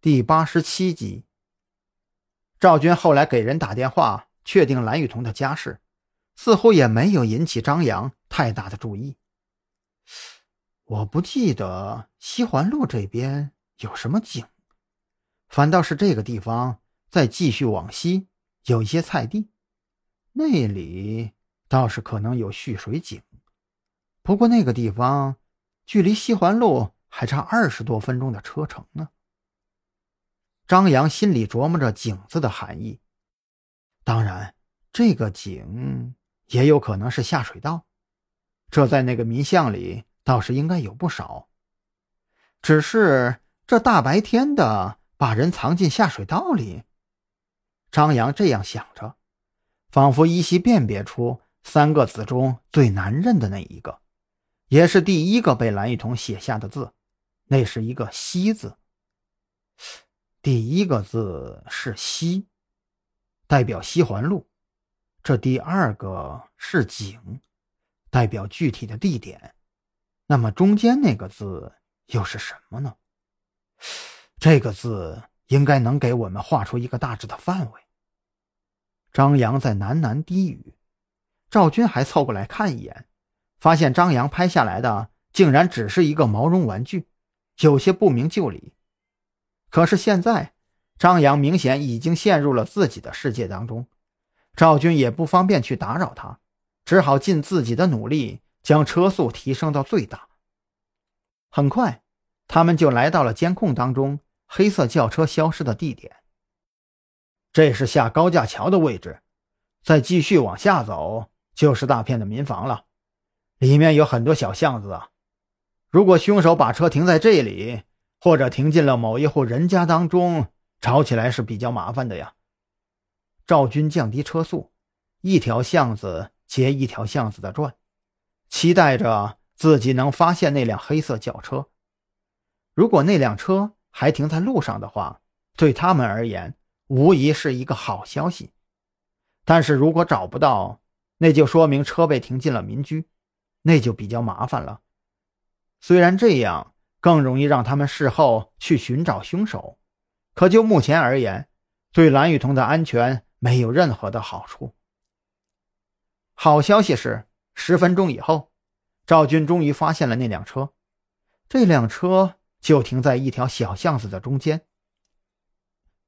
第八十七集。赵军后来给人打电话，确定蓝雨桐的家世，似乎也没有引起张扬太大的注意。我不记得西环路这边有什么井，反倒是这个地方再继续往西有一些菜地，那里倒是可能有蓄水井。不过那个地方距离西环路还差二十多分钟的车程呢。张扬心里琢磨着“井”字的含义，当然，这个井也有可能是下水道，这在那个民巷里倒是应该有不少。只是这大白天的把人藏进下水道里，张扬这样想着，仿佛依稀辨别出三个字中最难认的那一个。也是第一个被蓝雨桐写下的字，那是一个“西”字。第一个字是“西”，代表西环路；这第二个是“井”，代表具体的地点。那么中间那个字又是什么呢？这个字应该能给我们画出一个大致的范围。张扬在喃喃低语，赵军还凑过来看一眼。发现张扬拍下来的竟然只是一个毛绒玩具，有些不明就里。可是现在，张扬明显已经陷入了自己的世界当中，赵军也不方便去打扰他，只好尽自己的努力将车速提升到最大。很快，他们就来到了监控当中黑色轿车消失的地点。这是下高架桥的位置，再继续往下走就是大片的民房了。里面有很多小巷子啊，如果凶手把车停在这里，或者停进了某一户人家当中，找起来是比较麻烦的呀。赵军降低车速，一条巷子接一条巷子的转，期待着自己能发现那辆黑色轿车。如果那辆车还停在路上的话，对他们而言无疑是一个好消息。但是如果找不到，那就说明车被停进了民居。那就比较麻烦了。虽然这样更容易让他们事后去寻找凶手，可就目前而言，对蓝雨桐的安全没有任何的好处。好消息是，十分钟以后，赵军终于发现了那辆车。这辆车就停在一条小巷子的中间。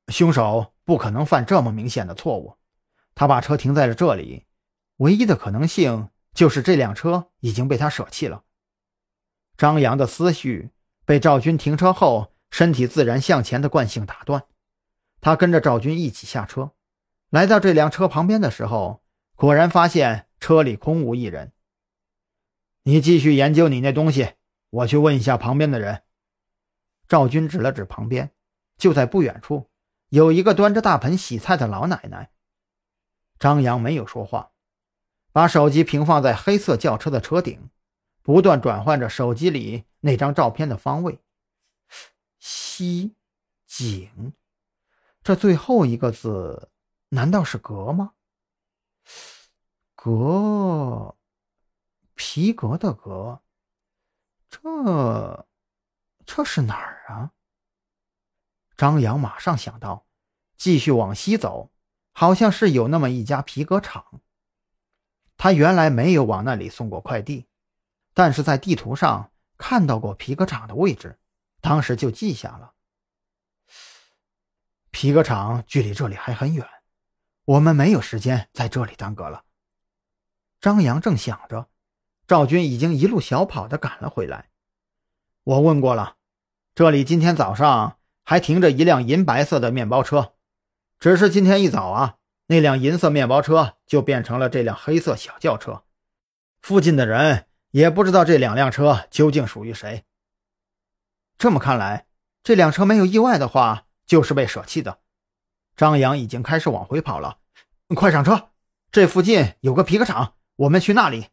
凶手不可能犯这么明显的错误，他把车停在了这里，唯一的可能性。就是这辆车已经被他舍弃了。张扬的思绪被赵军停车后身体自然向前的惯性打断，他跟着赵军一起下车，来到这辆车旁边的时候，果然发现车里空无一人。你继续研究你那东西，我去问一下旁边的人。赵军指了指旁边，就在不远处有一个端着大盆洗菜的老奶奶。张扬没有说话。把手机平放在黑色轿车的车顶，不断转换着手机里那张照片的方位。西井，这最后一个字难道是“革”吗？革，皮革的“革”，这这是哪儿啊？张扬马上想到，继续往西走，好像是有那么一家皮革厂。他原来没有往那里送过快递，但是在地图上看到过皮革厂的位置，当时就记下了。皮革厂距离这里还很远，我们没有时间在这里耽搁了。张扬正想着，赵军已经一路小跑的赶了回来。我问过了，这里今天早上还停着一辆银白色的面包车，只是今天一早啊。那辆银色面包车就变成了这辆黑色小轿车，附近的人也不知道这两辆车究竟属于谁。这么看来，这辆车没有意外的话，就是被舍弃的。张扬已经开始往回跑了，快上车！这附近有个皮革厂，我们去那里。